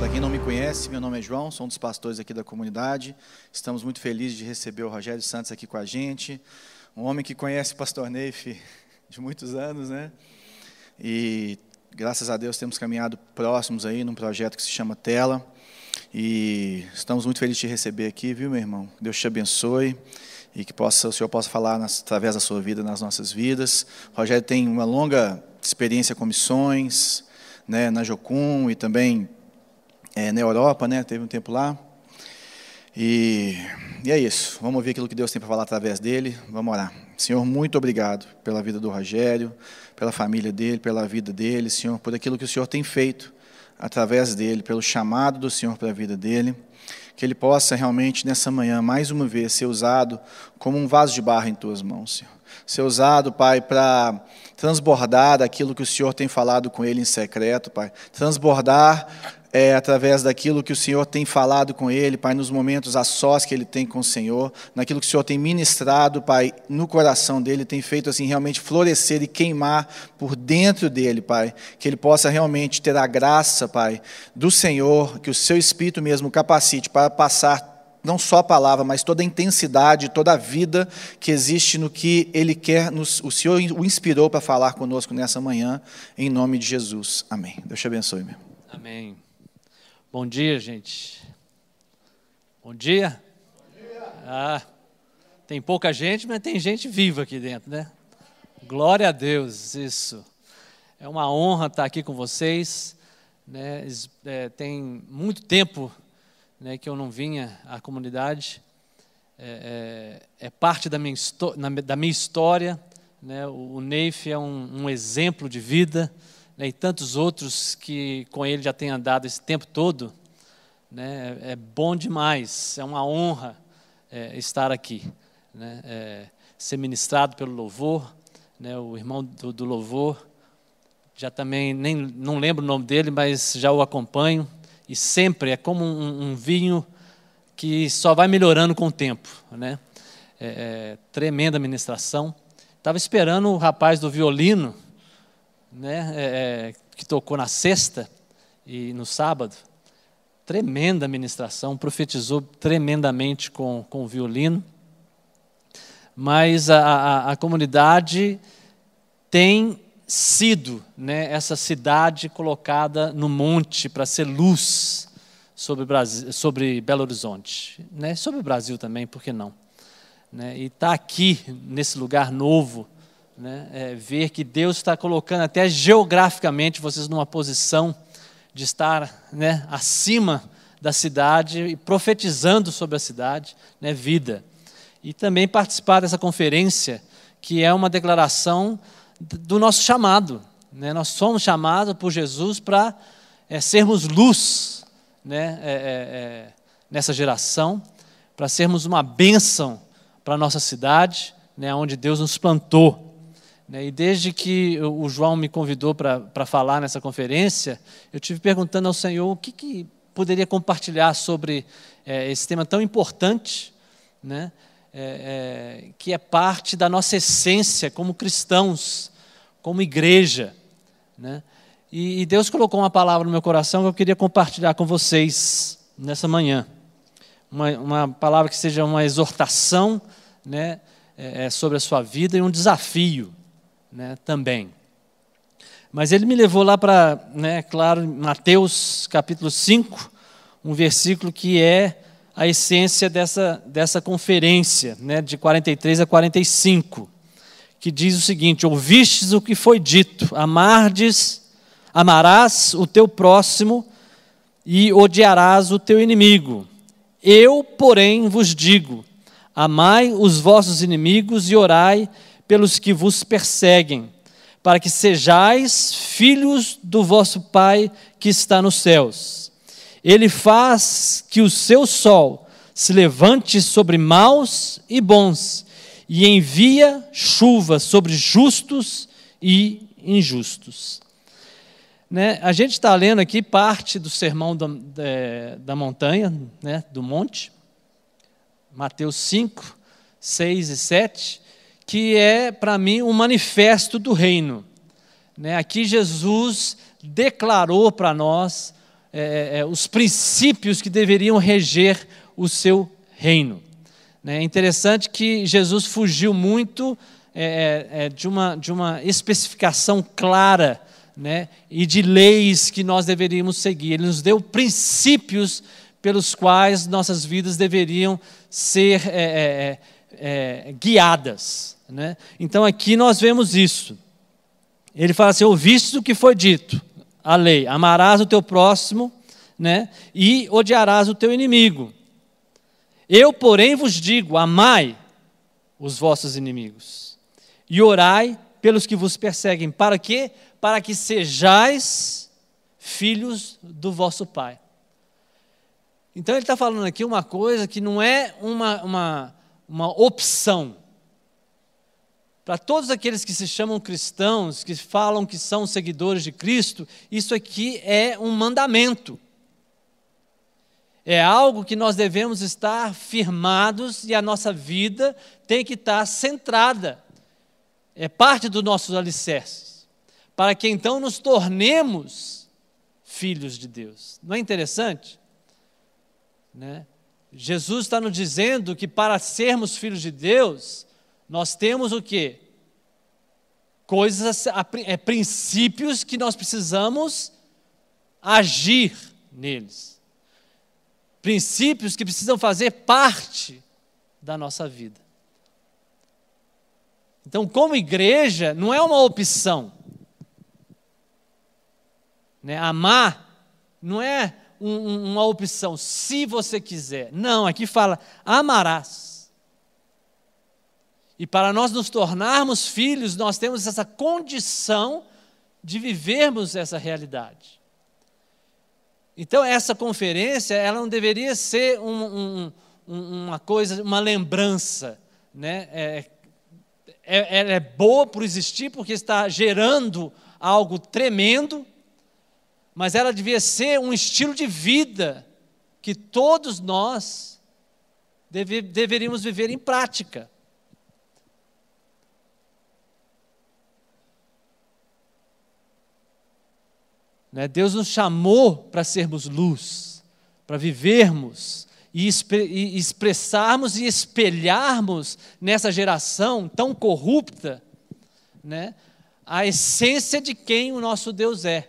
Para quem não me conhece, meu nome é João, sou um dos pastores aqui da comunidade. Estamos muito felizes de receber o Rogério Santos aqui com a gente, um homem que conhece o pastor Neif de muitos anos, né? E graças a Deus temos caminhado próximos aí num projeto que se chama Tela. E estamos muito felizes de te receber aqui, viu, meu irmão? Deus te abençoe e que possa, o Senhor possa falar nas, através da sua vida nas nossas vidas. O Rogério tem uma longa experiência com missões, né, na Jocum e também é, na Europa, né, teve um tempo lá. E, e é isso, vamos ouvir aquilo que Deus tem para falar através dele, vamos orar. Senhor, muito obrigado pela vida do Rogério, pela família dele, pela vida dele, Senhor, por aquilo que o Senhor tem feito através dele, pelo chamado do Senhor para a vida dele que ele possa realmente nessa manhã, mais uma vez, ser usado como um vaso de barro em tuas mãos, Senhor. Ser usado, Pai, para transbordar daquilo que o Senhor tem falado com ele em secreto, Pai. Transbordar é, através daquilo que o Senhor tem falado com ele, Pai, nos momentos a sós que ele tem com o Senhor, naquilo que o Senhor tem ministrado, Pai, no coração dele, tem feito assim realmente florescer e queimar por dentro dele, Pai, que ele possa realmente ter a graça, Pai, do Senhor, que o seu Espírito mesmo capacite para passar não só a palavra, mas toda a intensidade, toda a vida que existe no que Ele quer, nos, o Senhor o inspirou para falar conosco nessa manhã, em nome de Jesus. Amém. Deus te abençoe, meu. Amém. Bom dia, gente. Bom dia. Bom dia. Ah, tem pouca gente, mas tem gente viva aqui dentro, né? Glória a Deus, isso. É uma honra estar aqui com vocês. Né? É, tem muito tempo né, que eu não vinha à comunidade. É, é, é parte da minha, da minha história. Né? O, o Neif é um, um exemplo de vida né, e tantos outros que com ele já têm andado esse tempo todo, né, é bom demais, é uma honra é, estar aqui, né, é, ser ministrado pelo louvor, né, o irmão do, do, louvor, já também, nem, não lembro o nome dele, mas já o acompanho, e sempre é como um, um vinho que só vai melhorando com o tempo, né, é, é tremenda ministração, estava esperando o rapaz do violino, né, é, é, que tocou na sexta e no sábado. Tremenda ministração, profetizou tremendamente com, com o violino. Mas a, a, a comunidade tem sido né, essa cidade colocada no monte para ser luz sobre, Brasil, sobre Belo Horizonte. Né, sobre o Brasil também, por que não? Né, e está aqui, nesse lugar novo, né, é, ver que Deus está colocando até geograficamente vocês numa posição de estar né, acima da cidade e profetizando sobre a cidade, né, vida. E também participar dessa conferência, que é uma declaração do nosso chamado. Né? Nós somos chamados por Jesus para é, sermos luz né, é, é, é nessa geração, para sermos uma bênção para a nossa cidade, né, onde Deus nos plantou. Né, e desde que o João me convidou para falar nessa conferência, eu tive perguntando ao Senhor o que, que poderia compartilhar sobre é, esse tema tão importante, né, é, é, que é parte da nossa essência como cristãos, como igreja. Né? E, e, Deus colocou uma palavra no meu coração que eu queria compartilhar com vocês nessa manhã. Uma, uma palavra que seja uma exortação né, é, é sobre a sua vida e um desafio né, também. Mas ele me levou lá para, né, claro, Mateus capítulo 5, um versículo que é a essência dessa, dessa conferência, né, de 43 a 45, que diz o seguinte: Ouvistes o que foi dito, amardes, amarás o teu próximo e odiarás o teu inimigo. Eu, porém, vos digo: amai os vossos inimigos e orai pelos que vos perseguem, para que sejais filhos do vosso Pai que está nos céus. Ele faz que o seu sol se levante sobre maus e bons, e envia chuva sobre justos e injustos. Né? A gente está lendo aqui parte do sermão da, da, da montanha, né? do monte, Mateus 5, 6 e 7, que é, para mim, um manifesto do reino. Né? Aqui Jesus declarou para nós é, é, os princípios que deveriam reger o seu reino. Né? É interessante que Jesus fugiu muito é, é, é, de, uma, de uma especificação clara né? e de leis que nós deveríamos seguir. Ele nos deu princípios pelos quais nossas vidas deveriam ser é, é, guiadas. Né? Então aqui nós vemos isso. Ele fala assim: ouviste o que foi dito, a lei, amarás o teu próximo né? e odiarás o teu inimigo. Eu, porém, vos digo: amai os vossos inimigos e orai pelos que vos perseguem. Para quê? Para que sejais filhos do vosso Pai. Então ele está falando aqui uma coisa que não é uma, uma, uma opção. Para todos aqueles que se chamam cristãos, que falam que são seguidores de Cristo, isso aqui é um mandamento. É algo que nós devemos estar firmados e a nossa vida tem que estar centrada. É parte dos nossos alicerces. Para que então nos tornemos filhos de Deus. Não é interessante? Né? Jesus está nos dizendo que para sermos filhos de Deus, nós temos o quê? Coisas, é, princípios que nós precisamos agir neles. Princípios que precisam fazer parte da nossa vida. Então, como igreja, não é uma opção. Né? Amar não é um, uma opção, se você quiser. Não, aqui fala: amarás. E para nós nos tornarmos filhos, nós temos essa condição de vivermos essa realidade. Então, essa conferência, ela não deveria ser um, um, uma coisa, uma lembrança, né? É, é, ela é boa por existir, porque está gerando algo tremendo, mas ela devia ser um estilo de vida que todos nós deve, deveríamos viver em prática. Né? Deus nos chamou para sermos luz, para vivermos e, e expressarmos e espelharmos nessa geração tão corrupta né? a essência de quem o nosso Deus é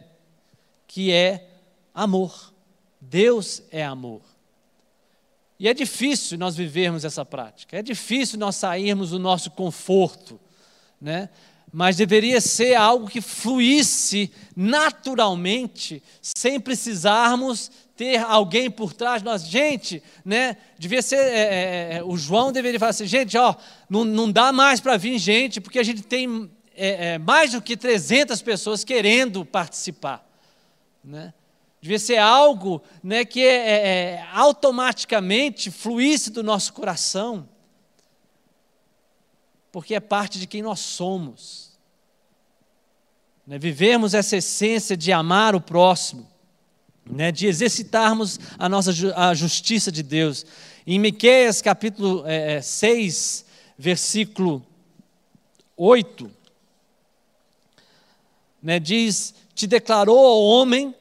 que é amor. Deus é amor. E é difícil nós vivermos essa prática, é difícil nós sairmos do nosso conforto, né? Mas deveria ser algo que fluísse naturalmente, sem precisarmos ter alguém por trás de nós. Gente, né? Devia ser. É, é, é o João deveria falar assim: gente, ó, não, não dá mais para vir gente, porque a gente tem é, é mais do que 300 pessoas querendo participar. Né? Devia ser algo né, que é, automaticamente fluísse do nosso coração, porque é parte de quem nós somos. Né? Vivermos essa essência de amar o próximo, né, de exercitarmos a nossa a justiça de Deus. Em Miqueias capítulo é, 6, é, versículo 8, né, diz te declarou ao homem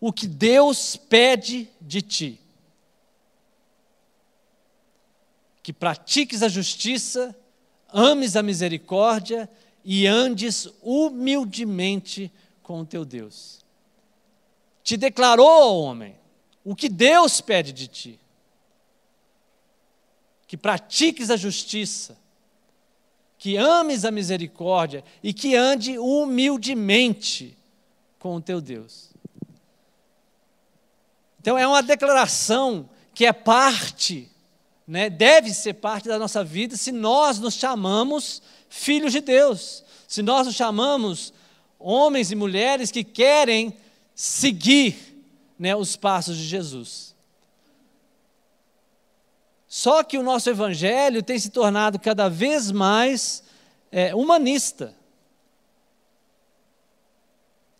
o que Deus pede de ti. Que pratiques a justiça, ames a misericórdia e andes humildemente com o teu Deus. Te declarou homem o que Deus pede de ti. Que pratiques a justiça, que ames a misericórdia e que ande humildemente com o teu Deus. Então é uma declaração que é parte, né, deve ser parte da nossa vida se nós nos chamamos filhos de Deus, se nós nos chamamos homens e mulheres que querem seguir né, os passos de Jesus. Só que o nosso evangelho tem se tornado cada vez mais é, humanista.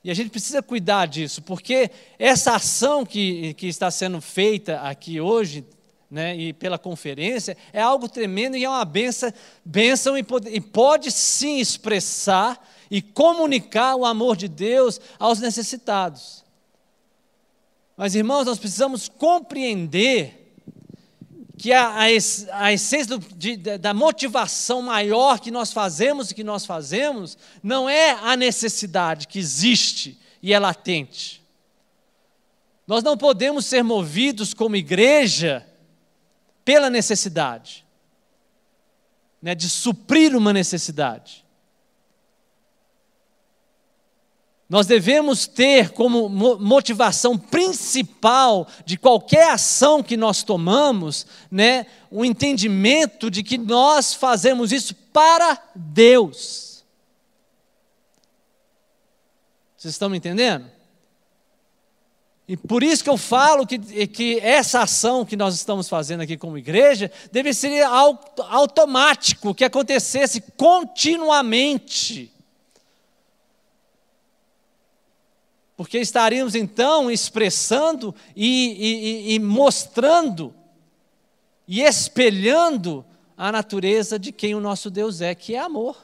E a gente precisa cuidar disso, porque essa ação que, que está sendo feita aqui hoje, né, e pela conferência, é algo tremendo e é uma benção, benção e, pode, e pode sim expressar e comunicar o amor de Deus aos necessitados. Mas, irmãos, nós precisamos compreender que a, a, a essência do, de, da motivação maior que nós fazemos e que nós fazemos não é a necessidade que existe e é latente. Nós não podemos ser movidos como igreja pela necessidade, né, de suprir uma necessidade. Nós devemos ter como motivação principal de qualquer ação que nós tomamos, né, o entendimento de que nós fazemos isso para Deus. Vocês estão me entendendo? E por isso que eu falo que, que essa ação que nós estamos fazendo aqui como igreja deve ser automático, que acontecesse continuamente. porque estaríamos então expressando e, e, e mostrando e espelhando a natureza de quem o nosso Deus é, que é amor.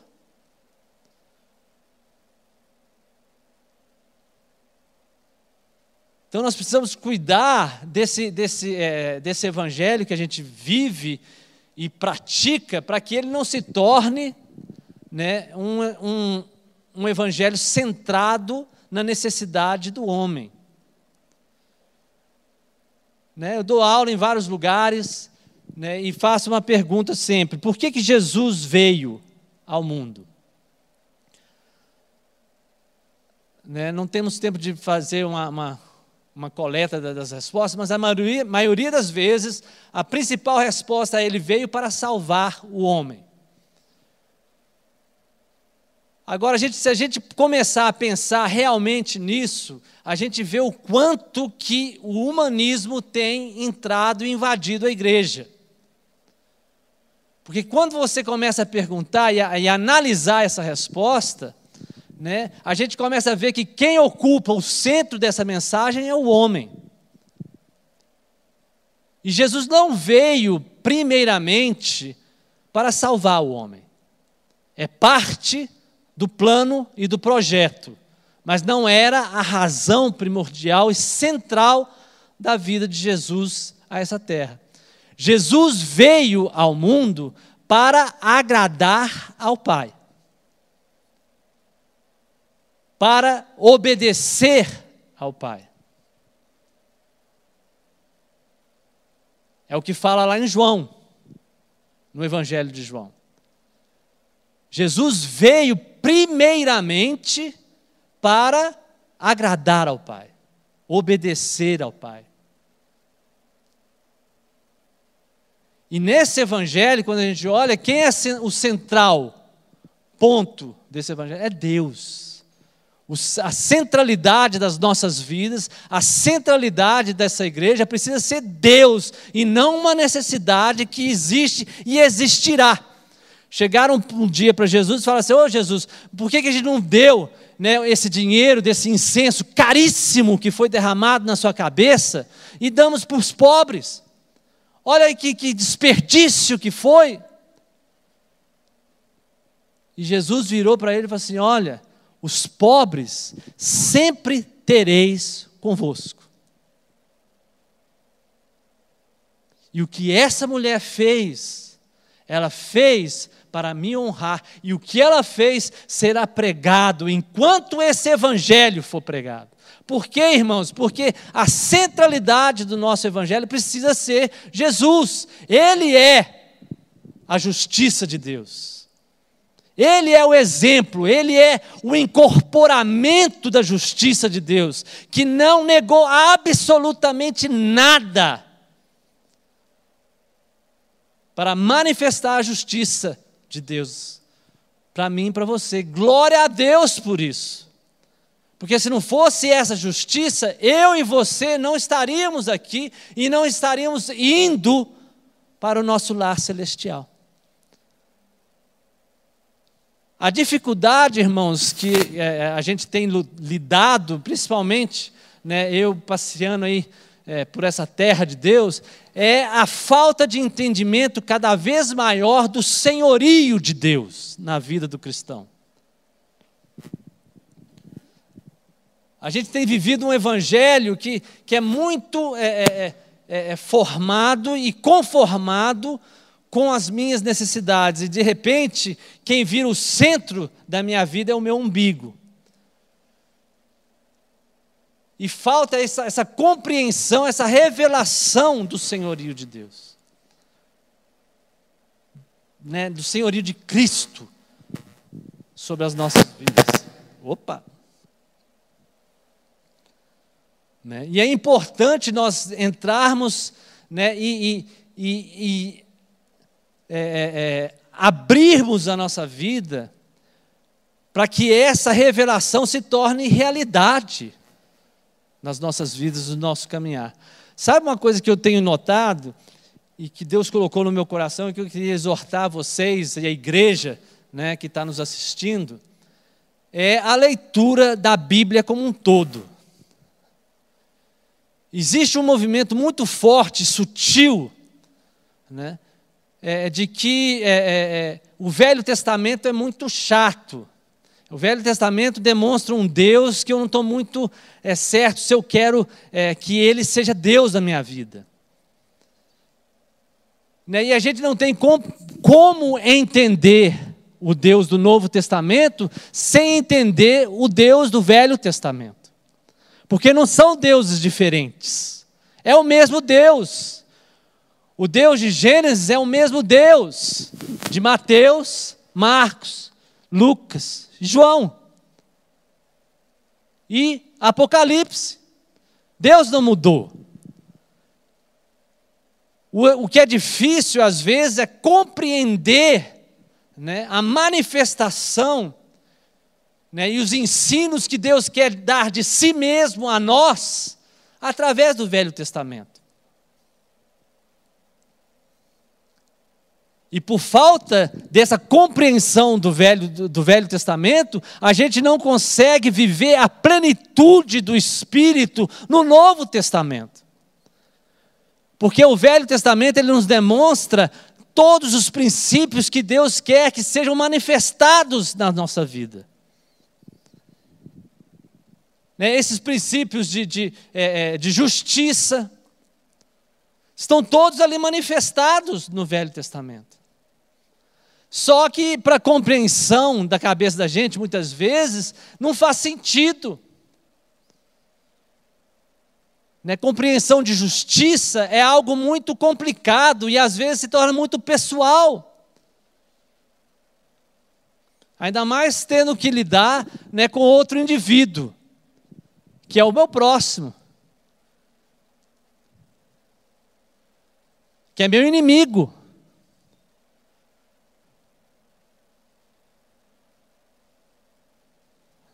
Então nós precisamos cuidar desse, desse, é, desse evangelho que a gente vive e pratica para que ele não se torne né, um, um, um evangelho centrado na necessidade do homem. Né, eu dou aula em vários lugares né, e faço uma pergunta sempre: por que, que Jesus veio ao mundo? Né, não temos tempo de fazer uma, uma, uma coleta das respostas, mas a maioria, maioria das vezes a principal resposta é: ele veio para salvar o homem. Agora, a gente, se a gente começar a pensar realmente nisso, a gente vê o quanto que o humanismo tem entrado e invadido a igreja. Porque quando você começa a perguntar e, a, e analisar essa resposta, né, a gente começa a ver que quem ocupa o centro dessa mensagem é o homem. E Jesus não veio, primeiramente, para salvar o homem. É parte do plano e do projeto, mas não era a razão primordial e central da vida de Jesus a essa terra. Jesus veio ao mundo para agradar ao Pai, para obedecer ao Pai. É o que fala lá em João, no Evangelho de João. Jesus veio primeiramente para agradar ao Pai, obedecer ao Pai. E nesse evangelho, quando a gente olha, quem é o central ponto desse evangelho? É Deus. A centralidade das nossas vidas, a centralidade dessa igreja precisa ser Deus e não uma necessidade que existe e existirá. Chegaram um dia para Jesus e falaram assim: Ô oh, Jesus, por que, que a gente não deu né, esse dinheiro desse incenso caríssimo que foi derramado na sua cabeça e damos para os pobres? Olha aí que, que desperdício que foi. E Jesus virou para ele e falou assim: Olha, os pobres sempre tereis convosco. E o que essa mulher fez, ela fez para me honrar, e o que ela fez será pregado enquanto esse evangelho for pregado. Por quê, irmãos? Porque a centralidade do nosso evangelho precisa ser Jesus. Ele é a justiça de Deus. Ele é o exemplo, ele é o incorporamento da justiça de Deus, que não negou absolutamente nada para manifestar a justiça de Deus para mim e para você. Glória a Deus por isso. Porque se não fosse essa justiça, eu e você não estaríamos aqui e não estaríamos indo para o nosso lar celestial. A dificuldade, irmãos, que é, a gente tem lidado, principalmente, né, eu passeando aí é, por essa terra de Deus, é a falta de entendimento cada vez maior do senhorio de Deus na vida do cristão. A gente tem vivido um evangelho que, que é muito é, formado e conformado com as minhas necessidades, e de repente, quem vira o centro da minha vida é o meu umbigo. E falta essa, essa compreensão, essa revelação do senhorio de Deus, né, do senhorio de Cristo sobre as nossas vidas. Opa! Né? E é importante nós entrarmos né, e, e, e é, é, é, abrirmos a nossa vida para que essa revelação se torne realidade nas nossas vidas, no nosso caminhar. Sabe uma coisa que eu tenho notado e que Deus colocou no meu coração e que eu queria exortar vocês e a igreja né, que está nos assistindo? É a leitura da Bíblia como um todo. Existe um movimento muito forte, sutil, né, é, de que é, é, é, o Velho Testamento é muito chato. O Velho Testamento demonstra um Deus que eu não estou muito é, certo se eu quero é, que Ele seja Deus da minha vida. Né? E a gente não tem com, como entender o Deus do Novo Testamento sem entender o Deus do Velho Testamento. Porque não são deuses diferentes. É o mesmo Deus. O Deus de Gênesis é o mesmo Deus de Mateus, Marcos, Lucas, João e Apocalipse. Deus não mudou. O, o que é difícil às vezes é compreender né, a manifestação né, e os ensinos que Deus quer dar de si mesmo a nós, através do Velho Testamento. E por falta dessa compreensão do Velho, do, Velho Testamento, a gente não consegue viver a plenitude do Espírito no Novo Testamento. Porque o Velho Testamento ele nos demonstra todos os princípios que Deus quer que sejam manifestados na nossa vida né, esses princípios de, de, é, é, de justiça, estão todos ali manifestados no Velho Testamento. Só que, para compreensão da cabeça da gente, muitas vezes, não faz sentido. Né, compreensão de justiça é algo muito complicado e às vezes se torna muito pessoal. Ainda mais tendo que lidar né, com outro indivíduo que é o meu próximo, que é meu inimigo.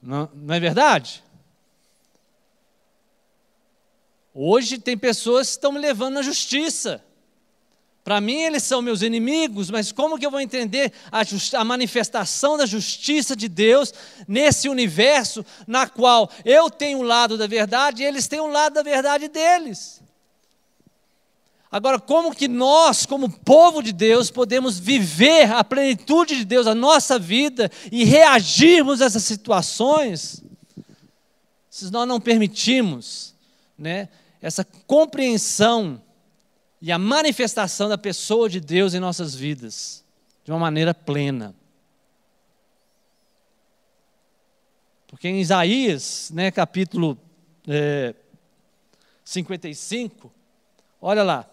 Não, não é verdade? Hoje tem pessoas que estão me levando na justiça. Para mim, eles são meus inimigos, mas como que eu vou entender a, a, manifestação da justiça de Deus nesse universo na qual eu tenho um lado da verdade e eles têm um lado da verdade deles? Agora, como que nós, como povo de Deus, podemos viver a plenitude de Deus, a nossa vida e reagirmos a essas situações, se nós não permitimos né, essa compreensão e a manifestação da pessoa de Deus em nossas vidas, de uma maneira plena. Porque em Isaías, né, capítulo é, 55, olha lá,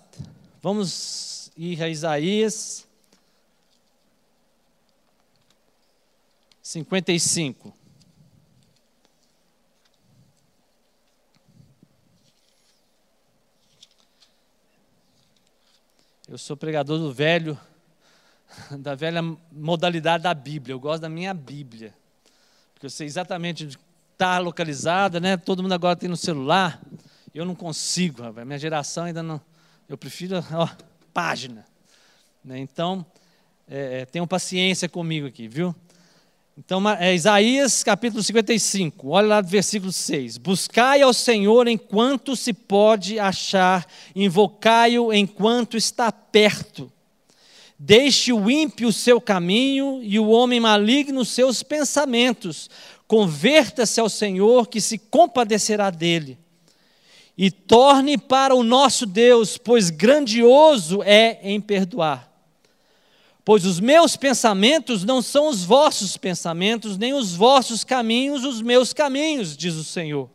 vamos ir a Isaías 55. Eu sou pregador do velho, da velha modalidade da Bíblia. Eu gosto da minha Bíblia. Porque eu sei exatamente onde está localizada, né? Todo mundo agora tem no celular. Eu não consigo, minha geração ainda não. Eu prefiro, ó, página. Né? Então, é, é tenham paciência comigo aqui, viu? Então, é Isaías capítulo 55, olha lá do versículo 6. Buscai ao Senhor enquanto se pode achar, invocai-o enquanto está perto. Deixe o ímpio o seu caminho e o homem maligno os seus pensamentos. converta-se ao Senhor, que se compadecerá dele. E torne para o nosso Deus, pois grandioso é em perdoar. Pois os meus pensamentos não são os vossos pensamentos, nem os vossos caminhos os meus caminhos, diz o Senhor.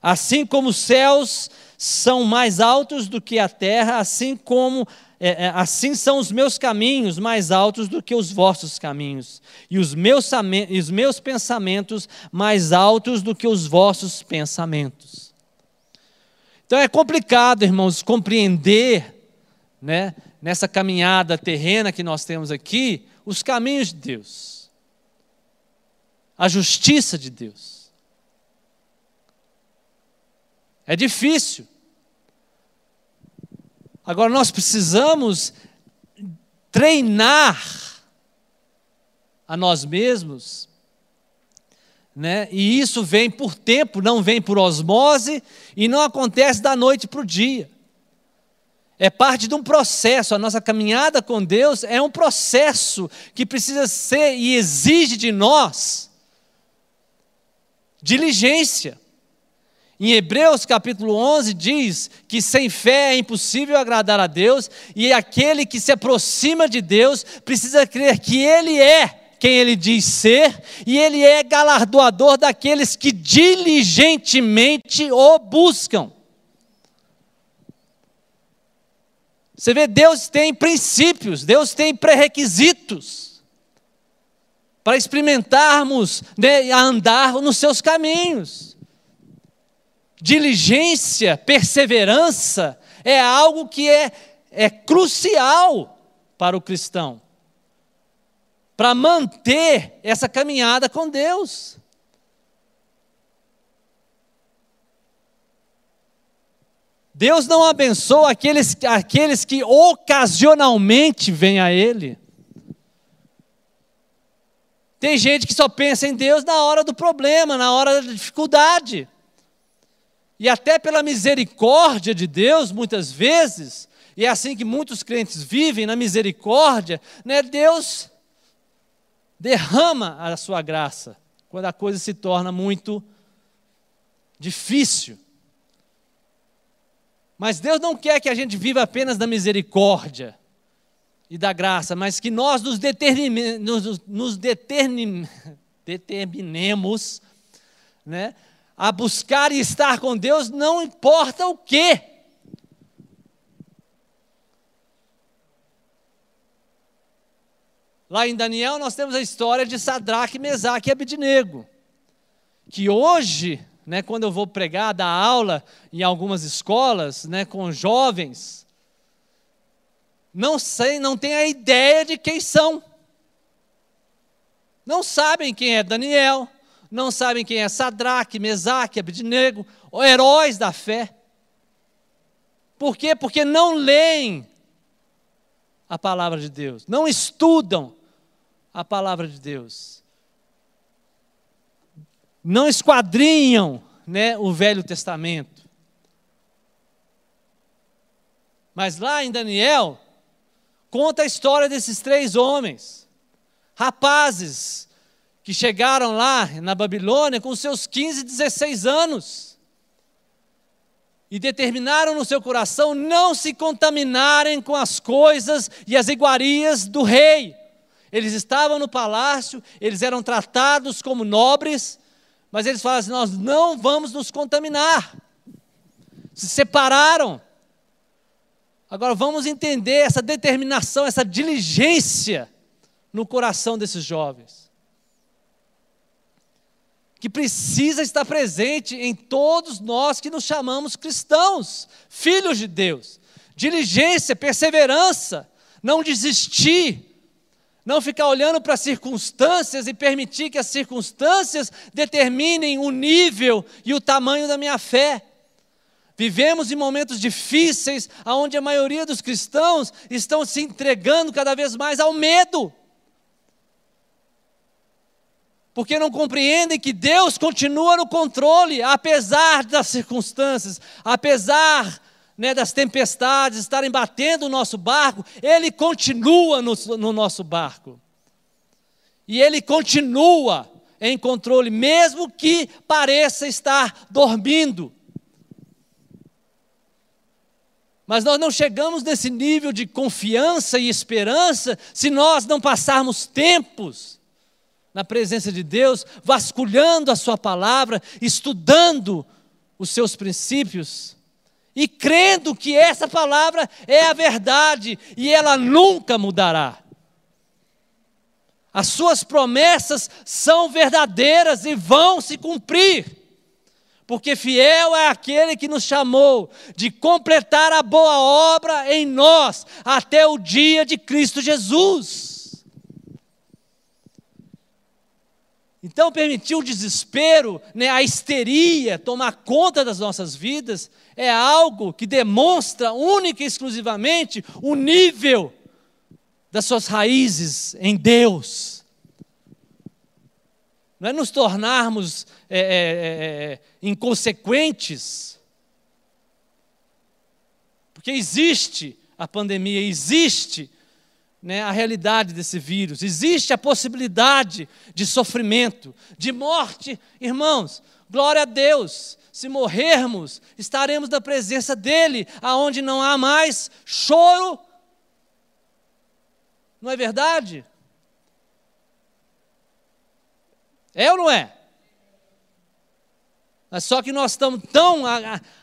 Assim como os céus são mais altos do que a terra, assim como é, é, assim são os meus caminhos mais altos do que os vossos caminhos, e os meus, e os meus pensamentos mais altos do que os vossos pensamentos. Então é complicado, irmãos, compreender, né, nessa caminhada terrena que nós temos aqui, os caminhos de Deus, a justiça de Deus. É difícil. Agora nós precisamos treinar a nós mesmos, né? E isso vem por tempo, não vem por osmose e não acontece da noite para o dia. É parte de um processo, a nossa caminhada com Deus é um processo que precisa ser e exige de nós diligência. Em Hebreus capítulo 11 diz que sem fé é impossível agradar a Deus e aquele que se aproxima de Deus precisa crer que Ele é quem Ele diz ser e Ele é galardoador daqueles que diligentemente o buscam. Você vê, Deus tem princípios, Deus tem pré-requisitos para experimentarmos né, andar nos seus caminhos diligência, perseverança, é algo que é, é crucial para o cristão, para manter essa caminhada com Deus. Deus não abençoa aqueles, aqueles que ocasionalmente vêm a Ele. Tem gente que só pensa em Deus na hora do problema, na hora da dificuldade. E até pela misericórdia de Deus, muitas vezes, e é assim que muitos crentes vivem, na misericórdia, né, Deus derrama a sua graça quando a coisa se torna muito difícil. Mas Deus não quer que a gente viva apenas da misericórdia e da graça, mas que nós nos, determine, nos, nos determine, determinemos né, a buscar e estar com Deus, não importa o quê. Lá em Daniel nós temos a história de Sadraque, Mesaque e Abednego, que hoje, né, quando eu vou pregar, dar aula em algumas escolas, né, com jovens, não sei, não tem a ideia de quem são. Não sabem quem é Daniel, não sabem quem é Sadraque, Mesaque, Abednego, heróis da fé. Por quê? Porque não leem a palavra de Deus, não estudam a palavra de Deus, não esquadrinham né, o Velho Testamento. Mas lá em Daniel, conta a história desses três homens, rapazes, que chegaram lá na Babilônia com seus 15, 16 anos. E determinaram no seu coração não se contaminarem com as coisas e as iguarias do rei. Eles estavam no palácio, eles eram tratados como nobres, mas eles falaram assim: nós não vamos nos contaminar. Se separaram. Agora vamos entender essa determinação, essa diligência no coração desses jovens que precisa estar presente em todos nós que nos chamamos cristãos, filhos de Deus. Diligência, perseverança, não desistir, não ficar olhando para as circunstâncias e permitir que as circunstâncias determinem o nível e o tamanho da minha fé. Vivemos em momentos difíceis, onde a maioria dos cristãos estão se entregando cada vez mais ao medo porque não compreendem que Deus continua no controle, apesar das circunstâncias, apesar né, das tempestades estarem batendo o nosso barco, Ele continua no, no nosso barco. E Ele continua em controle, mesmo que pareça estar dormindo. Mas nós não chegamos nesse nível de confiança e esperança se nós não passarmos tempos na presença de Deus, vasculhando a Sua palavra, estudando os seus princípios e crendo que essa palavra é a verdade e ela nunca mudará. As suas promessas são verdadeiras e vão se cumprir. Porque fiel é aquele que nos chamou de completar a boa obra em nós até o dia de Cristo Jesus. Então, permitir o desespero, né, a histeria tomar conta das nossas vidas, é algo que demonstra única e exclusivamente o nível das suas raízes em Deus. Não é nos tornarmos é, é, é, é inconsequentes, porque existe a pandemia, existe né, a realidade desse vírus, existe a possibilidade de sofrimento, de morte. Irmãos, glória a Deus, se morrermos, estaremos na presença dEle, aonde não há mais choro. Não é verdade? É ou não é? Mas só que nós estamos tão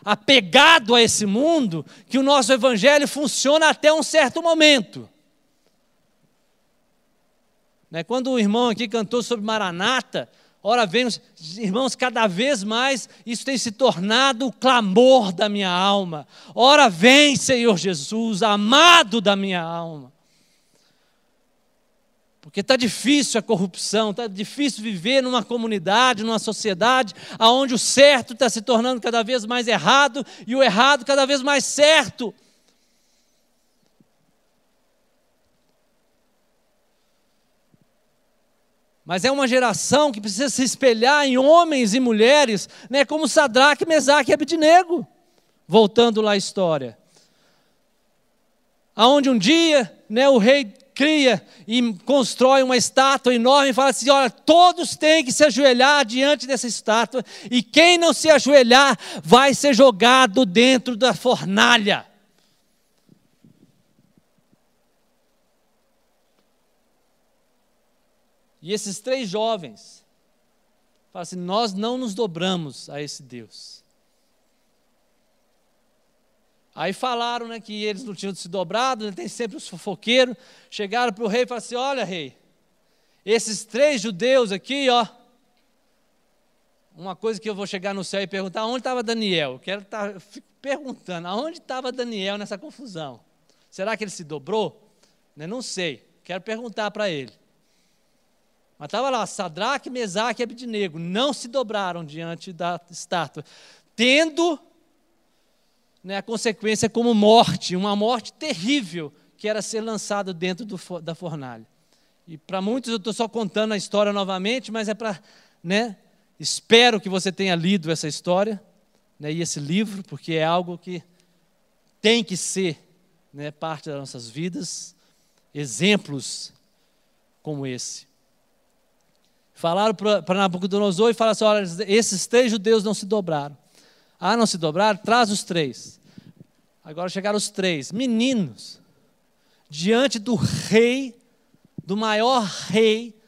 apegados a esse mundo que o nosso evangelho funciona até um certo momento. Né? Quando o irmão aqui cantou sobre Maranata, ora vem, irmãos, cada vez mais isso tem se tornado o clamor da minha alma. Ora vem, Senhor Jesus, amado da minha alma. Porque está difícil a corrupção, está difícil viver numa comunidade, numa sociedade, onde o certo está se tornando cada vez mais errado e o errado cada vez mais certo. Mas é uma geração que precisa se espelhar em homens e mulheres, né, como Sadraque, Mesaque e Abednego. Voltando lá à história. Aonde um dia né, o rei cria e constrói uma estátua enorme e fala assim: olha, todos têm que se ajoelhar diante dessa estátua, e quem não se ajoelhar vai ser jogado dentro da fornalha. E esses três jovens falam assim: nós não nos dobramos a esse Deus. Aí falaram né, que eles não tinham se dobrado, né, tem sempre os fofoqueiros. Chegaram para o rei e falaram assim: olha, rei, esses três judeus aqui, ó. Uma coisa que eu vou chegar no céu e perguntar: onde estava Daniel? Eu quero tá, perguntando: aonde estava Daniel nessa confusão? Será que ele se dobrou? Né, não sei, quero perguntar para ele. Mas estava lá, Sadraque, Mesaque e Abednego, não se dobraram diante da estátua, tendo né, a consequência como morte, uma morte terrível, que era ser lançado dentro do, da fornalha. E para muitos eu estou só contando a história novamente, mas é para, né, espero que você tenha lido essa história, né, e esse livro, porque é algo que tem que ser né, parte das nossas vidas, exemplos como esse. Falaram para Nabucodonosor e falaram assim: olha, esses três judeus não se dobraram. Ah, não se dobraram? Traz os três. Agora chegaram os três, meninos, diante do rei, do maior rei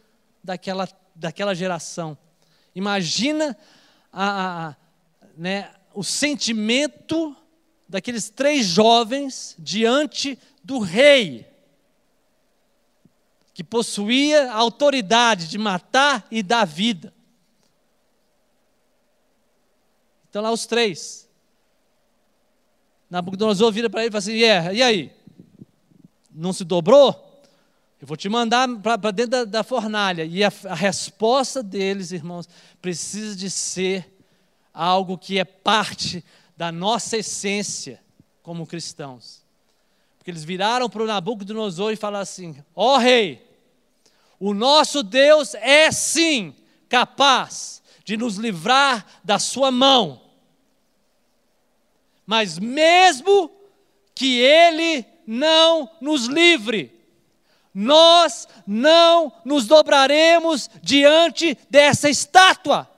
daquela, daquela geração. Imagina a, a, né, o sentimento daqueles três jovens diante do rei que possuía a autoridade de matar e dar vida. Então lá os três. Nabucodonosor vira para ele e fala assim: yeah, e aí? Não se dobrou? Eu vou te mandar para dentro da, da, fornalha. E a, a resposta deles, irmãos, precisa de ser algo que é parte da nossa essência como cristãos. Porque eles viraram para o Nabucodonosor e falaram assim: Ó oh, rei, o nosso Deus é sim capaz de nos livrar da sua mão. Mas mesmo que ele não nos livre, nós não nos dobraremos diante dessa estátua.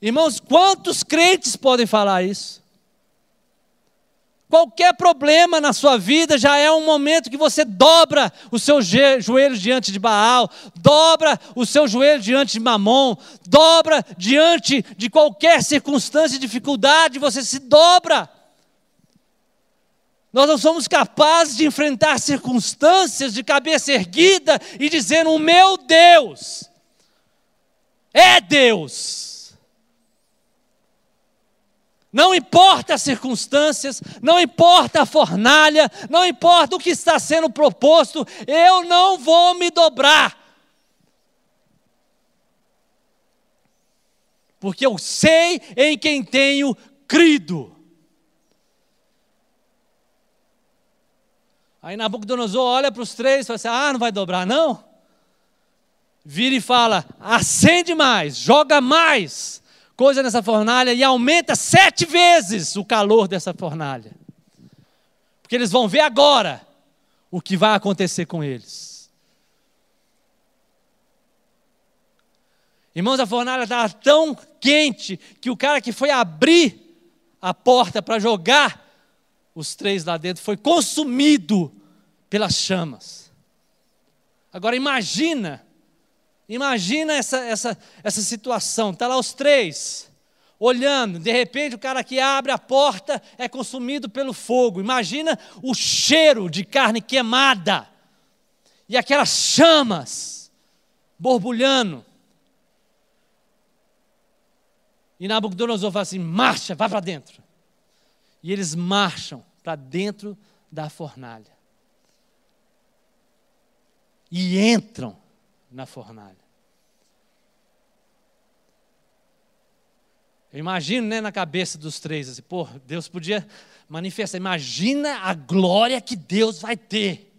Irmãos, quantos crentes podem falar isso? Qualquer problema na sua vida já é um momento que você dobra o seu joelho diante de Baal, dobra o seu joelho diante de Mamon, dobra diante de qualquer circunstância e dificuldade, você se dobra. Nós não somos capazes de enfrentar circunstâncias de cabeça erguida e dizendo: O meu Deus é Deus. Não importa as circunstâncias, não importa a fornalha, não importa o que está sendo proposto, eu não vou me dobrar. Porque eu sei em quem tenho crido. Aí Nabucodonosor olha para os três e fala assim: Ah, não vai dobrar, não? Vira e fala: acende mais, joga mais coisa nessa fornalha e aumenta sete vezes o calor dessa fornalha. Porque eles vão ver agora o que vai acontecer com eles. Irmãos, a fornalha estava tão quente que o cara que foi abrir a porta para jogar os três lá dentro foi consumido pelas chamas. Agora imagina Imagina essa, essa, essa situação. Está lá os três, olhando. De repente, o cara que abre a porta é consumido pelo fogo. Imagina o cheiro de carne queimada. E aquelas chamas borbulhando. E Nabucodonosor fala assim: marcha, vá para dentro. E eles marcham para dentro da fornalha. E entram na fornalha. Eu imagino né, na cabeça dos três, assim, pô, Deus podia manifestar. Imagina a glória que Deus vai ter.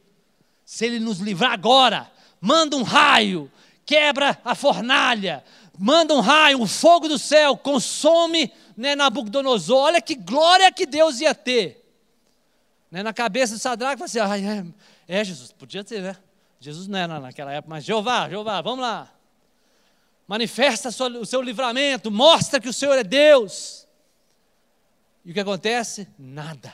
Se Ele nos livrar agora, manda um raio, quebra a fornalha, manda um raio, o fogo do céu, consome né, Nabucodonosor. Olha que glória que Deus ia ter. Né, na cabeça de Sadraque, assim, ah, é, é, Jesus, podia ter, né? Jesus não era naquela época, mas Jeová, Jeová, vamos lá. Manifesta o seu livramento, mostra que o Senhor é Deus. E o que acontece? Nada.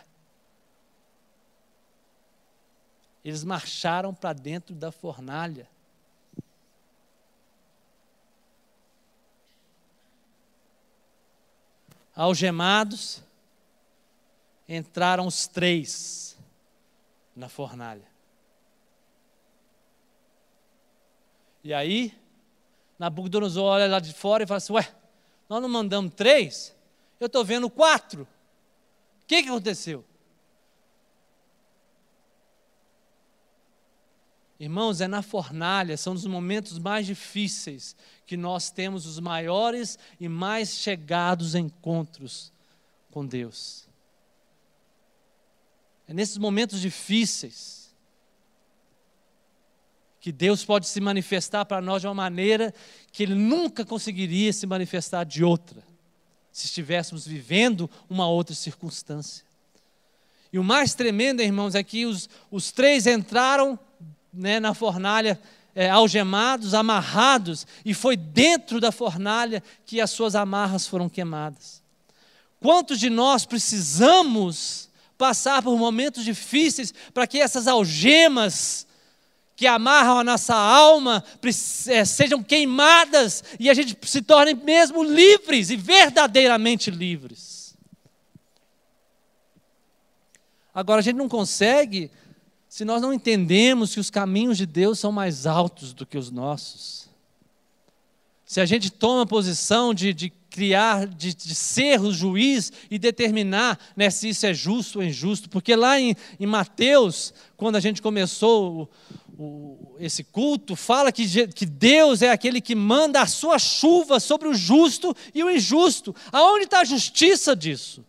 Eles marcharam para dentro da fornalha. Algemados, entraram os três na fornalha. E aí, Nabucodonosor olha lá de fora e fala assim: Ué, nós não mandamos três? Eu estou vendo quatro. O que, que aconteceu? Irmãos, é na fornalha, são os momentos mais difíceis que nós temos os maiores e mais chegados encontros com Deus. É nesses momentos difíceis que Deus pode se manifestar para nós de uma maneira que Ele nunca conseguiria se manifestar de outra, se estivéssemos vivendo uma outra circunstância. E o mais tremendo, irmãos, é que os, os três entraram né, na fornalha é, algemados, amarrados, e foi dentro da fornalha que as suas amarras foram queimadas. Quantos de nós precisamos passar por momentos difíceis para que essas algemas que amarram a nossa alma é, sejam queimadas e a gente se torne mesmo livres e verdadeiramente livres. Agora, a gente não consegue se nós não entendemos que os caminhos de Deus são mais altos do que os nossos. Se a gente toma a posição de, de criar, de, de, ser o juiz e determinar né, se isso é justo ou injusto, porque lá em, em Mateus, quando a gente começou o, esse culto, fala que, que Deus é aquele que manda a sua chuva sobre o justo e o injusto. Aonde está a justiça disso?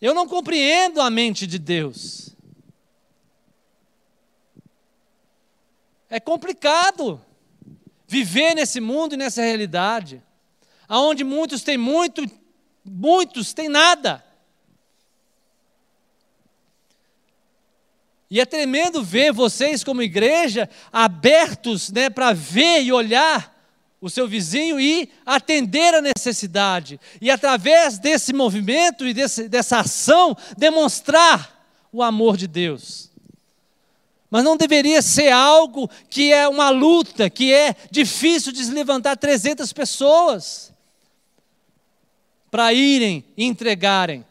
Eu não compreendo a mente de Deus. É complicado viver nesse mundo e nessa realidade, aonde muitos têm muito, muitos têm nada. E é tremendo ver vocês, como igreja, abertos né, para ver e olhar o seu vizinho e atender a necessidade. E através desse movimento e desse, dessa ação, demonstrar o amor de Deus. Mas não deveria ser algo que é uma luta, que é difícil de levantar 300 pessoas para irem e entregarem.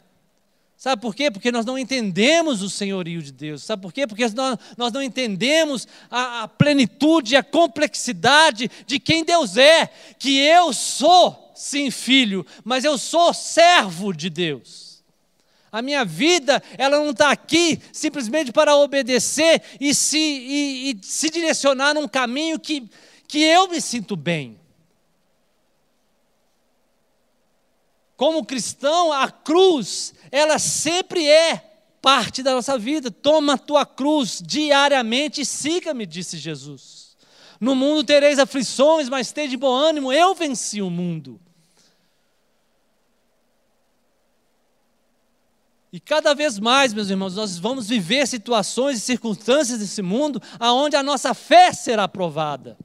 Sabe por quê? Porque nós não entendemos o senhorio de Deus. Sabe por quê? Porque nós, nós não entendemos a, a plenitude, a complexidade de quem Deus é. Que eu sou, sim, filho, mas eu sou servo de Deus. A minha vida, ela não está aqui simplesmente para obedecer e se, e, e se direcionar num caminho que, que eu me sinto bem. Como cristão, a cruz, ela sempre é parte da nossa vida. Toma a tua cruz diariamente e siga-me, disse Jesus. No mundo tereis aflições, mas de bom ânimo, eu venci o mundo. E cada vez mais, meus irmãos, nós vamos viver situações e circunstâncias desse mundo aonde a nossa fé será provada.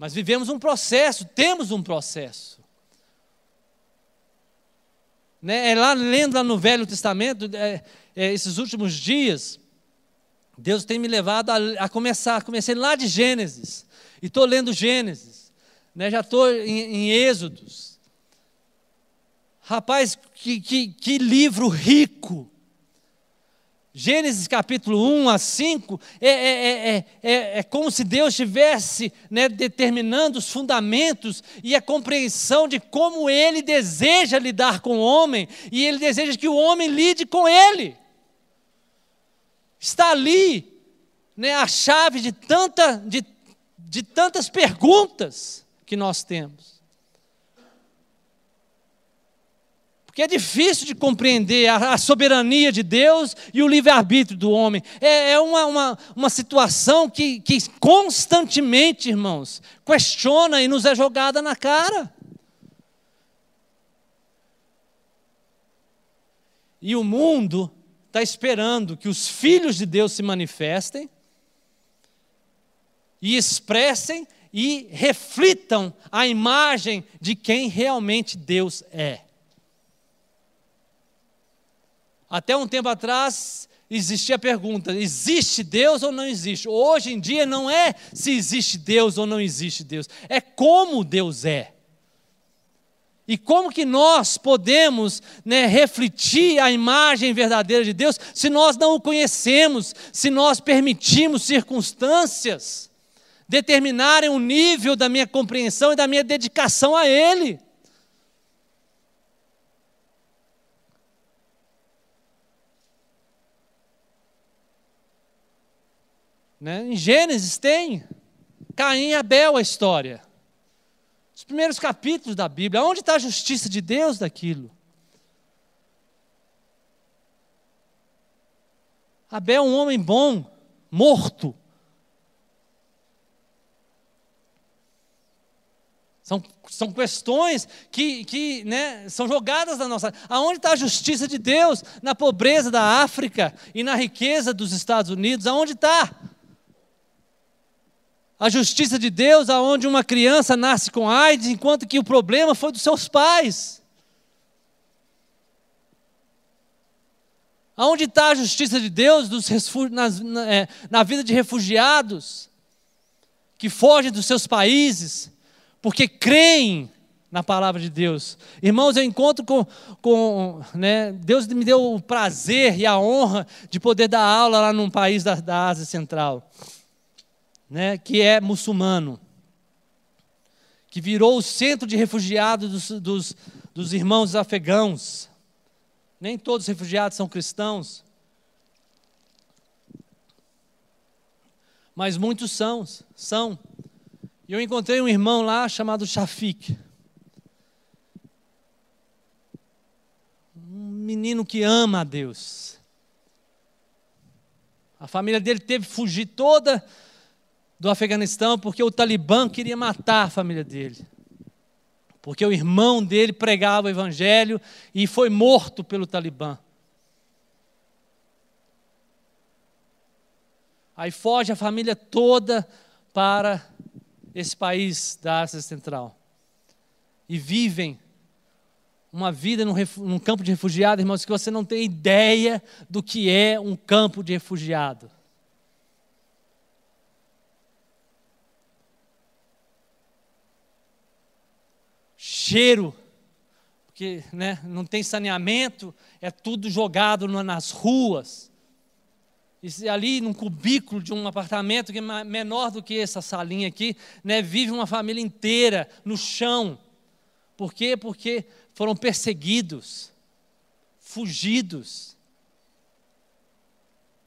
Mas vivemos um processo, temos um processo. Né? É lá lendo lá no Velho Testamento, é, é, esses últimos dias, Deus tem me levado a, a começar. Comecei lá de Gênesis. E estou lendo Gênesis. Né? Já estou em, em Êxodos. Rapaz, que, que, que livro rico. Gênesis capítulo 1 a 5 é, é, é, é, como se Deus estivesse né, determinando os fundamentos e a compreensão de como Ele deseja lidar com o homem e Ele deseja que o homem lide com Ele. Está ali né, a chave de, tanta, de, de tantas perguntas que nós temos. Porque é difícil de compreender a, a soberania de Deus e o livre-arbítrio do homem. É, é uma, uma, uma situação que, que constantemente, irmãos, questiona e nos é jogada na cara. E o mundo está esperando que os filhos de Deus se manifestem e expressem e reflitam a imagem de quem realmente Deus é. Até um tempo atrás existia a pergunta: existe Deus ou não existe? Hoje em dia não é se existe Deus ou não existe Deus, é como Deus é. E como que nós podemos né, refletir a imagem verdadeira de Deus se nós não o conhecemos, se nós permitimos circunstâncias determinarem o nível da minha compreensão e da minha dedicação a Ele? Né? Em Gênesis tem Caim e Abel a história. Os primeiros capítulos da Bíblia. Onde está a justiça de Deus daquilo? Abel é um homem bom, morto. São, são questões que, que né, são jogadas na nossa. Aonde está a justiça de Deus? Na pobreza da África e na riqueza dos Estados Unidos? Aonde está? A justiça de Deus, aonde uma criança nasce com AIDS, enquanto que o problema foi dos seus pais. Aonde está a justiça de Deus dos, na, é, na vida de refugiados que fogem dos seus países, porque creem na palavra de Deus. Irmãos, eu encontro com, com né, Deus me deu o prazer e a honra de poder dar aula lá num país da, da Ásia Central né, que é muçulmano, que virou o centro de refugiados dos, dos, dos irmãos afegãos. Nem todos os refugiados são cristãos, mas muitos são, são. E eu encontrei um irmão lá chamado Shafik. Um menino que ama a Deus. A família dele teve que fugir toda do Afeganistão porque o Talibã queria matar a família dele. porque o irmão dele pregava o evangelho e foi morto pelo Talibã. Aí foge a família toda para esse país da Ásia Central. E vivem uma vida num, num campo de refugiado, irmãos, que você não tem ideia do que é um campo de refugiado. Cheiro, porque né, não tem saneamento, é tudo jogado nas ruas. E ali num cubículo de um apartamento que é menor do que essa salinha aqui, né, vive uma família inteira no chão. Por quê? Porque foram perseguidos, fugidos.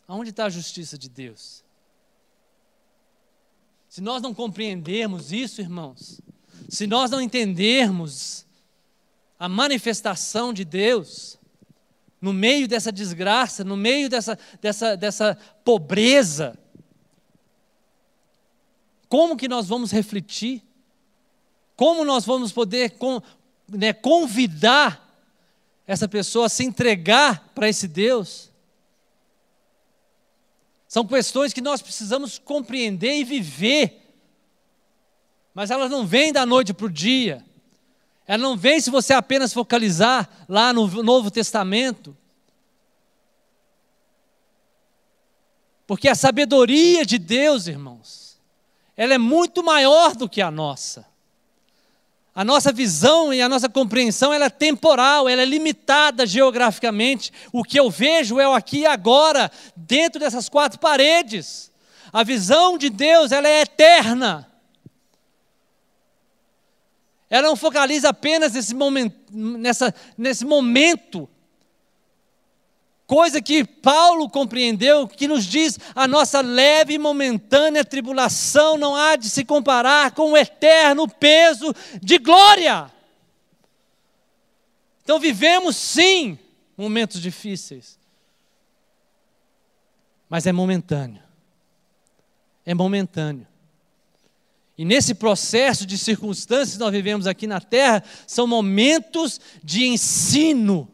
Aonde está a justiça de Deus? Se nós não compreendermos isso, irmãos, se nós não entendermos a manifestação de Deus, no meio dessa desgraça, no meio dessa, dessa, dessa pobreza, como que nós vamos refletir? Como nós vamos poder com, né, convidar essa pessoa a se entregar para esse Deus? São questões que nós precisamos compreender e viver mas elas não vêm da noite para o dia. Ela não vem se você apenas focalizar lá no Novo Testamento. Porque a sabedoria de Deus, irmãos, ela é muito maior do que a nossa. A nossa visão e a nossa compreensão ela é temporal, ela é limitada geograficamente. O que eu vejo é o aqui e agora, dentro dessas quatro paredes. A visão de Deus ela é eterna. Ela não focaliza apenas nesse momento, nessa, nesse momento. Coisa que Paulo compreendeu, que nos diz: a nossa leve e momentânea tribulação não há de se comparar com o eterno peso de glória. Então vivemos sim momentos difíceis, mas é momentâneo. É momentâneo. E nesse processo de circunstâncias que nós vivemos aqui na terra, são momentos de ensino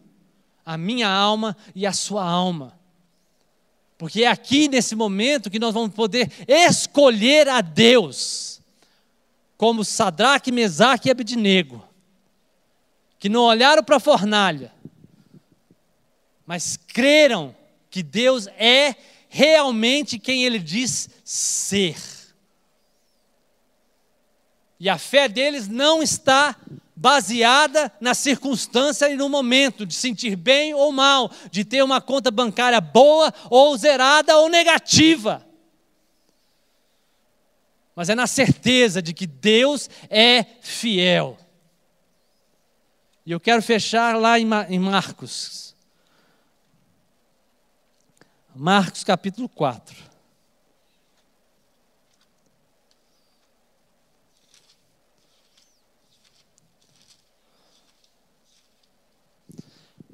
à minha alma e à sua alma. Porque é aqui nesse momento que nós vamos poder escolher a Deus, como Sadraque, Mesaque e Abednego, que não olharam para a fornalha, mas creram que Deus é realmente quem Ele diz ser. E a fé deles não está baseada na circunstância e no momento de sentir bem ou mal, de ter uma conta bancária boa ou zerada ou negativa. Mas é na certeza de que Deus é fiel. E eu quero fechar lá em Marcos. Marcos capítulo 4.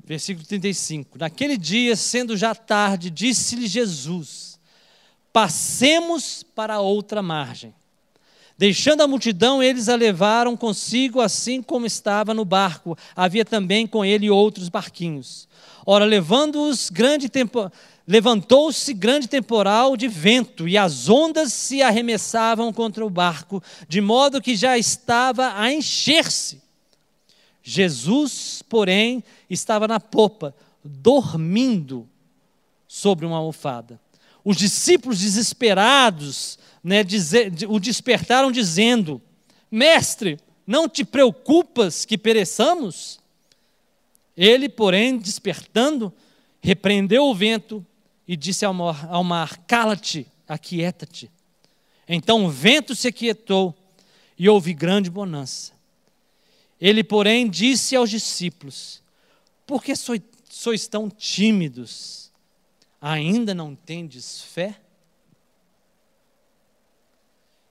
Versículo 35. Naquele dia, sendo já tarde, disse-lhe Jesus: Passemos para outra margem. Deixando a multidão, eles a levaram consigo, assim como estava no barco. Havia também com ele outros barquinhos. Ora, levando-os grande tempo, levantou-se grande temporal de vento, e as ondas se arremessavam contra o barco, de modo que já estava a encher-se. Jesus, porém, estava na popa, dormindo sobre uma almofada. Os discípulos desesperados né, o despertaram dizendo: Mestre, não te preocupas que pereçamos? Ele, porém, despertando, repreendeu o vento e disse ao mar: ao mar Cala-te, aquieta-te. Então o vento se aquietou e houve grande bonança. Ele, porém, disse aos discípulos: Por que sois, sois tão tímidos? Ainda não tendes fé?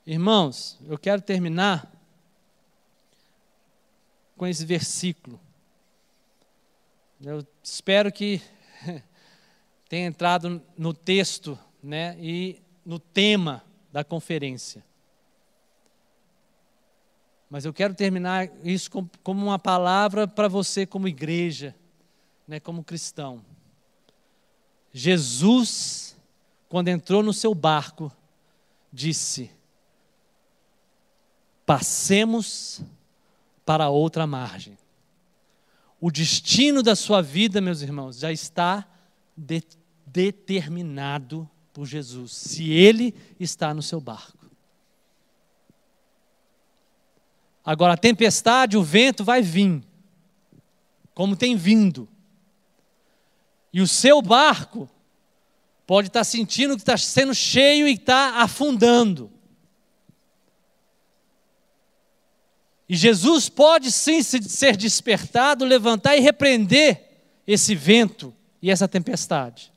Irmãos, eu quero terminar com esse versículo. Eu espero que tenha entrado no texto né, e no tema da conferência. Mas eu quero terminar isso como uma palavra para você, como igreja, né, como cristão. Jesus, quando entrou no seu barco, disse: Passemos para outra margem. O destino da sua vida, meus irmãos, já está de, determinado por Jesus, se Ele está no seu barco. Agora, a tempestade, o vento vai vir, como tem vindo. E o seu barco pode estar sentindo que está sendo cheio e está afundando. E Jesus pode sim ser despertado, levantar e repreender esse vento e essa tempestade.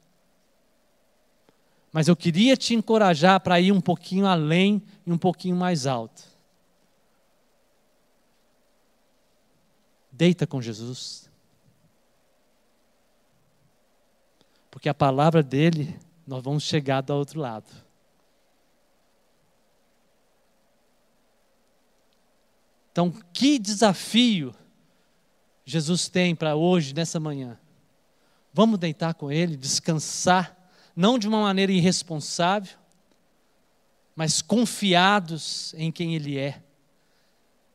Mas eu queria te encorajar para ir um pouquinho além e um pouquinho mais alto. Deita com Jesus. Porque a palavra dele, nós vamos chegar do outro lado. Então, que desafio Jesus tem para hoje, nessa manhã? Vamos deitar com Ele, descansar, não de uma maneira irresponsável, mas confiados em quem Ele é.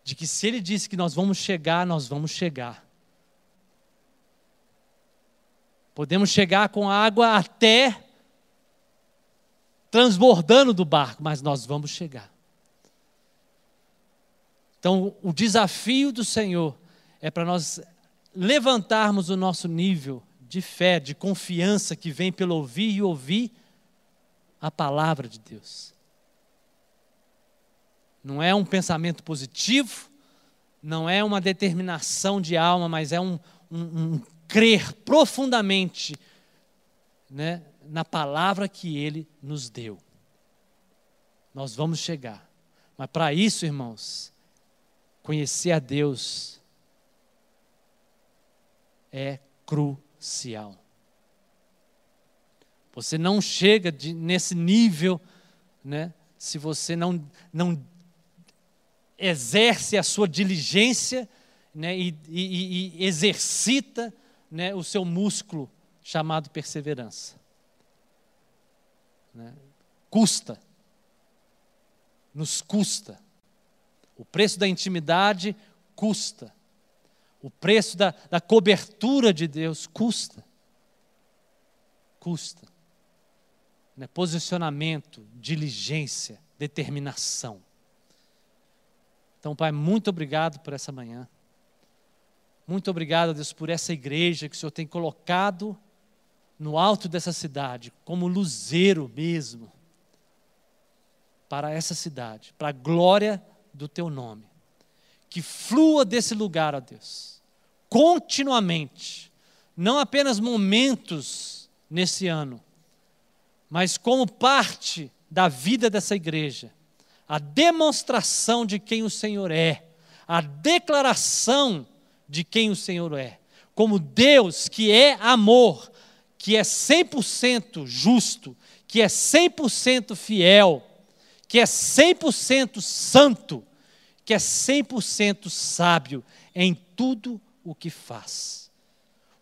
De que se Ele disse que nós vamos chegar, nós vamos chegar. Podemos chegar com água até transbordando do barco, mas nós vamos chegar. Então, o desafio do Senhor é para nós levantarmos o nosso nível de fé, de confiança que vem pelo ouvir e ouvir a palavra de Deus. Não é um pensamento positivo, não é uma determinação de alma, mas é um, um, um crer profundamente né, na palavra que Ele nos deu. Nós vamos chegar. Mas para isso, irmãos, Conhecer a Deus é crucial. Você não chega de, nesse nível, né, se você não, não exerce a sua diligência né, e, e, e exercita né, o seu músculo chamado perseverança. Né? Custa, nos custa. O preço da intimidade custa. O preço da, da cobertura de Deus custa. Custa. Né? Posicionamento, diligência, determinação. Então, Pai, muito obrigado por essa manhã. Muito obrigado, Deus, por essa igreja que o Senhor tem colocado no alto dessa cidade, como luzeiro mesmo, para essa cidade, para a glória do teu nome. Que flua desse lugar, ó Deus, continuamente, não apenas momentos nesse ano, mas como parte da vida dessa igreja, a demonstração de quem o Senhor é, a declaração de quem o Senhor é, como Deus que é amor, que é 100% justo, que é 100% fiel, que é 100% santo, que é 100% sábio em tudo o que faz.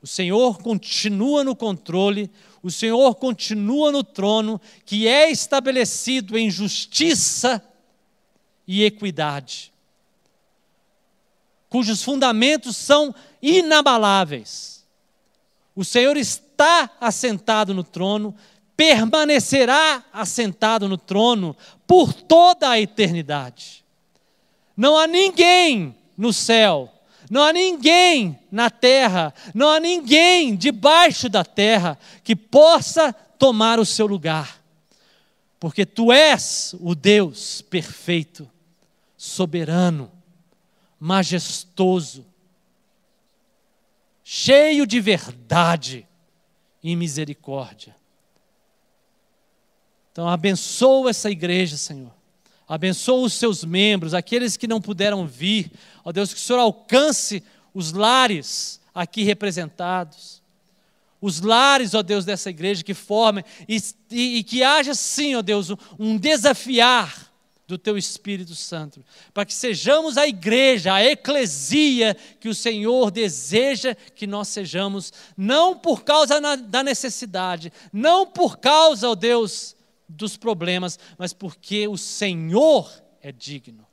O Senhor continua no controle, o Senhor continua no trono, que é estabelecido em justiça e equidade, cujos fundamentos são inabaláveis. O Senhor está assentado no trono, permanecerá assentado no trono por toda a eternidade. Não há ninguém no céu, não há ninguém na terra, não há ninguém debaixo da terra que possa tomar o seu lugar, porque tu és o Deus perfeito, soberano, majestoso, cheio de verdade e misericórdia. Então, abençoa essa igreja, Senhor. Abençoa os seus membros, aqueles que não puderam vir. Ó Deus, que o Senhor alcance os lares aqui representados. Os lares, ó Deus, dessa igreja que formem e, e, e que haja, sim, ó Deus, um desafiar do teu Espírito Santo, para que sejamos a igreja, a eclesia que o Senhor deseja que nós sejamos, não por causa da necessidade, não por causa, ó Deus, dos problemas, mas porque o Senhor é digno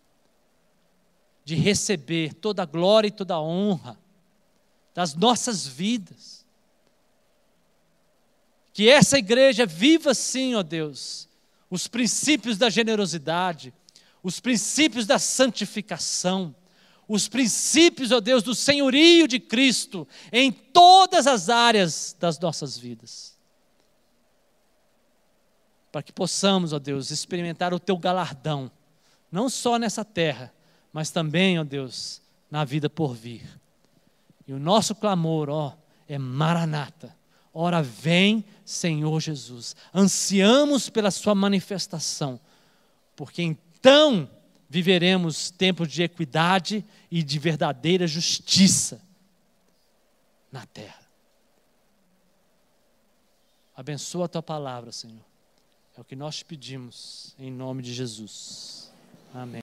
de receber toda a glória e toda a honra das nossas vidas. Que essa igreja viva sim, ó Deus, os princípios da generosidade, os princípios da santificação, os princípios, ó Deus, do senhorio de Cristo em todas as áreas das nossas vidas. Para que possamos, ó Deus, experimentar o teu galardão, não só nessa terra, mas também, ó Deus, na vida por vir. E o nosso clamor, ó, é Maranata. Ora, vem, Senhor Jesus. Ansiamos pela Sua manifestação, porque então viveremos tempos de equidade e de verdadeira justiça na terra. Abençoa a tua palavra, Senhor. É o que nós te pedimos, em nome de Jesus. Amém.